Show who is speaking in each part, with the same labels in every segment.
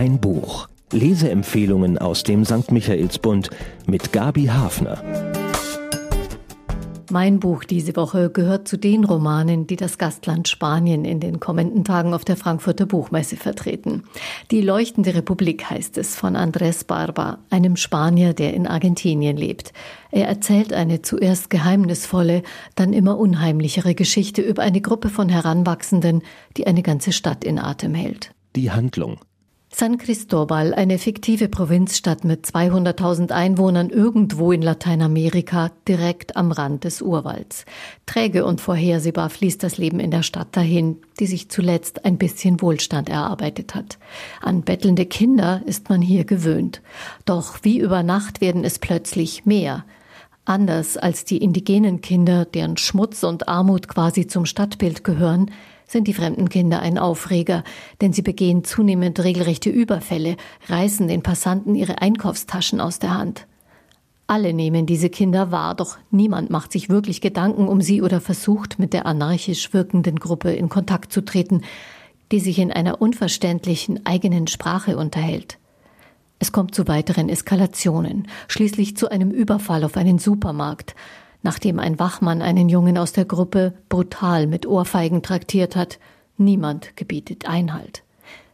Speaker 1: Ein Buch. Leseempfehlungen aus dem St. Michaelsbund mit Gabi Hafner.
Speaker 2: Mein Buch diese Woche gehört zu den Romanen, die das Gastland Spanien in den kommenden Tagen auf der Frankfurter Buchmesse vertreten. Die leuchtende Republik heißt es von Andrés Barba, einem Spanier, der in Argentinien lebt. Er erzählt eine zuerst geheimnisvolle, dann immer unheimlichere Geschichte über eine Gruppe von Heranwachsenden, die eine ganze Stadt in Atem hält.
Speaker 1: Die Handlung.
Speaker 2: San Cristobal, eine fiktive Provinzstadt mit 200.000 Einwohnern irgendwo in Lateinamerika, direkt am Rand des Urwalds. Träge und vorhersehbar fließt das Leben in der Stadt dahin, die sich zuletzt ein bisschen Wohlstand erarbeitet hat. An bettelnde Kinder ist man hier gewöhnt. Doch wie über Nacht werden es plötzlich mehr. Anders als die indigenen Kinder, deren Schmutz und Armut quasi zum Stadtbild gehören, sind die fremden Kinder ein Aufreger, denn sie begehen zunehmend regelrechte Überfälle, reißen den Passanten ihre Einkaufstaschen aus der Hand. Alle nehmen diese Kinder wahr, doch niemand macht sich wirklich Gedanken um sie oder versucht, mit der anarchisch wirkenden Gruppe in Kontakt zu treten, die sich in einer unverständlichen eigenen Sprache unterhält. Es kommt zu weiteren Eskalationen, schließlich zu einem Überfall auf einen Supermarkt nachdem ein Wachmann einen Jungen aus der Gruppe brutal mit Ohrfeigen traktiert hat. Niemand gebietet Einhalt.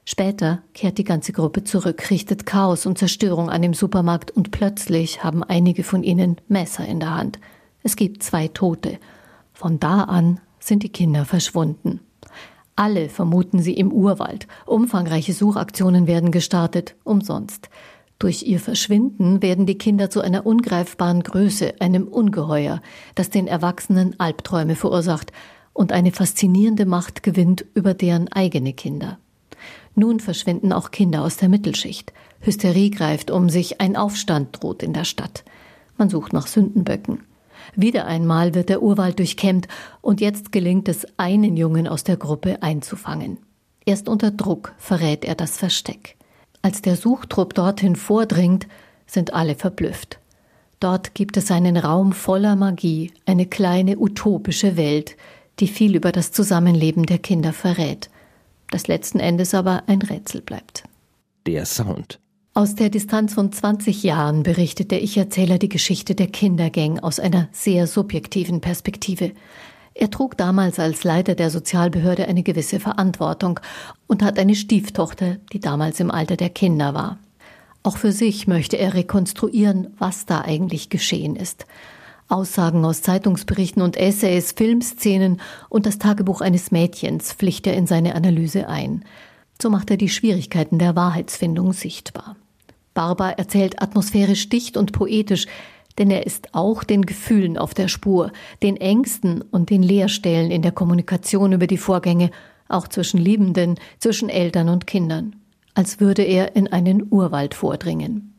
Speaker 2: Später kehrt die ganze Gruppe zurück, richtet Chaos und Zerstörung an dem Supermarkt und plötzlich haben einige von ihnen Messer in der Hand. Es gibt zwei Tote. Von da an sind die Kinder verschwunden. Alle vermuten sie im Urwald. Umfangreiche Suchaktionen werden gestartet, umsonst. Durch ihr Verschwinden werden die Kinder zu einer ungreifbaren Größe, einem Ungeheuer, das den Erwachsenen Albträume verursacht und eine faszinierende Macht gewinnt über deren eigene Kinder. Nun verschwinden auch Kinder aus der Mittelschicht. Hysterie greift um sich, ein Aufstand droht in der Stadt. Man sucht nach Sündenböcken. Wieder einmal wird der Urwald durchkämmt und jetzt gelingt es, einen Jungen aus der Gruppe einzufangen. Erst unter Druck verrät er das Versteck. Als der Suchtrupp dorthin vordringt, sind alle verblüfft. Dort gibt es einen Raum voller Magie, eine kleine utopische Welt, die viel über das Zusammenleben der Kinder verrät, das letzten Endes aber ein Rätsel bleibt.
Speaker 1: Der Sound.
Speaker 2: Aus der Distanz von 20 Jahren berichtet der Ich-Erzähler die Geschichte der Kindergang aus einer sehr subjektiven Perspektive. Er trug damals als Leiter der Sozialbehörde eine gewisse Verantwortung und hat eine Stieftochter, die damals im Alter der Kinder war. Auch für sich möchte er rekonstruieren, was da eigentlich geschehen ist. Aussagen aus Zeitungsberichten und Essays, Filmszenen und das Tagebuch eines Mädchens pflicht er in seine Analyse ein. So macht er die Schwierigkeiten der Wahrheitsfindung sichtbar. Barber erzählt atmosphärisch dicht und poetisch, denn er ist auch den Gefühlen auf der Spur, den Ängsten und den Leerstellen in der Kommunikation über die Vorgänge, auch zwischen Liebenden, zwischen Eltern und Kindern, als würde er in einen Urwald vordringen.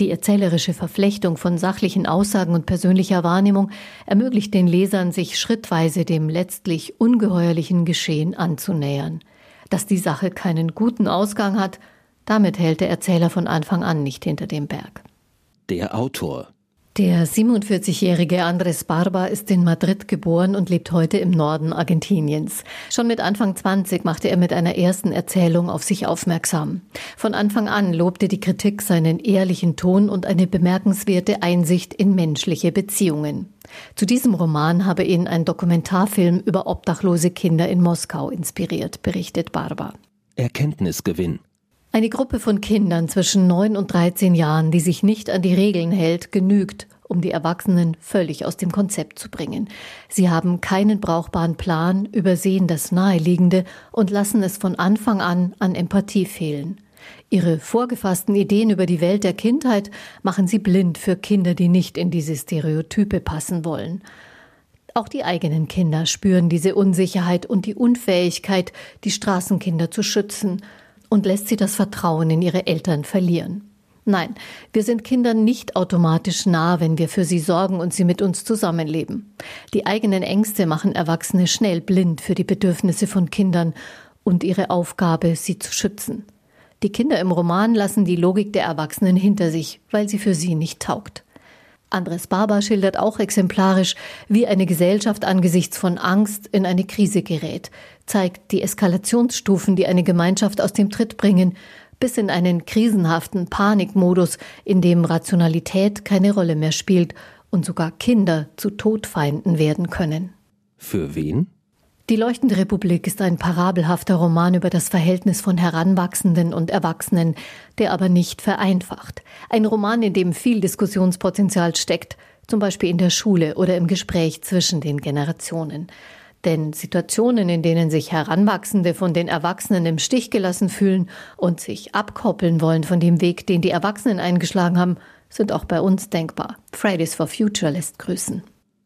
Speaker 2: Die erzählerische Verflechtung von sachlichen Aussagen und persönlicher Wahrnehmung ermöglicht den Lesern, sich schrittweise dem letztlich ungeheuerlichen Geschehen anzunähern. Dass die Sache keinen guten Ausgang hat, damit hält der Erzähler von Anfang an nicht hinter dem Berg.
Speaker 1: Der Autor
Speaker 2: der 47-jährige Andres Barba ist in Madrid geboren und lebt heute im Norden Argentiniens. Schon mit Anfang 20 machte er mit einer ersten Erzählung auf sich aufmerksam. Von Anfang an lobte die Kritik seinen ehrlichen Ton und eine bemerkenswerte Einsicht in menschliche Beziehungen. Zu diesem Roman habe ihn ein Dokumentarfilm über obdachlose Kinder in Moskau inspiriert, berichtet Barba.
Speaker 1: Erkenntnisgewinn.
Speaker 2: Eine Gruppe von Kindern zwischen 9 und 13 Jahren, die sich nicht an die Regeln hält, genügt, um die Erwachsenen völlig aus dem Konzept zu bringen. Sie haben keinen brauchbaren Plan, übersehen das Naheliegende und lassen es von Anfang an an Empathie fehlen. Ihre vorgefassten Ideen über die Welt der Kindheit machen sie blind für Kinder, die nicht in diese Stereotype passen wollen. Auch die eigenen Kinder spüren diese Unsicherheit und die Unfähigkeit, die Straßenkinder zu schützen und lässt sie das Vertrauen in ihre Eltern verlieren. Nein, wir sind Kindern nicht automatisch nah, wenn wir für sie sorgen und sie mit uns zusammenleben. Die eigenen Ängste machen Erwachsene schnell blind für die Bedürfnisse von Kindern und ihre Aufgabe, sie zu schützen. Die Kinder im Roman lassen die Logik der Erwachsenen hinter sich, weil sie für sie nicht taugt. Andres Barber schildert auch exemplarisch, wie eine Gesellschaft angesichts von Angst in eine Krise gerät, zeigt die Eskalationsstufen, die eine Gemeinschaft aus dem Tritt bringen, bis in einen krisenhaften Panikmodus, in dem Rationalität keine Rolle mehr spielt und sogar Kinder zu Todfeinden werden können.
Speaker 1: Für wen?
Speaker 2: Die Leuchtende Republik ist ein parabelhafter Roman über das Verhältnis von Heranwachsenden und Erwachsenen, der aber nicht vereinfacht. Ein Roman, in dem viel Diskussionspotenzial steckt, zum Beispiel in der Schule oder im Gespräch zwischen den Generationen. Denn Situationen, in denen sich Heranwachsende von den Erwachsenen im Stich gelassen fühlen und sich abkoppeln wollen von dem Weg, den die Erwachsenen eingeschlagen haben, sind auch bei uns denkbar. Fridays for Future lässt grüßen.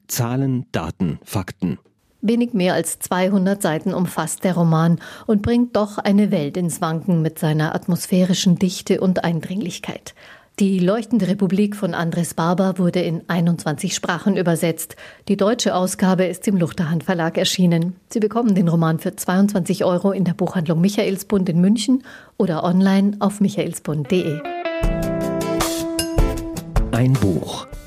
Speaker 1: Zahlen, Daten, Fakten.
Speaker 2: Wenig mehr als 200 Seiten umfasst der Roman und bringt doch eine Welt ins Wanken mit seiner atmosphärischen Dichte und Eindringlichkeit. Die Leuchtende Republik von Andres Barber wurde in 21 Sprachen übersetzt. Die deutsche Ausgabe ist im Luchterhand Verlag erschienen. Sie bekommen den Roman für 22 Euro in der Buchhandlung Michaelsbund in München oder online auf michaelsbund.de.
Speaker 1: Ein Buch.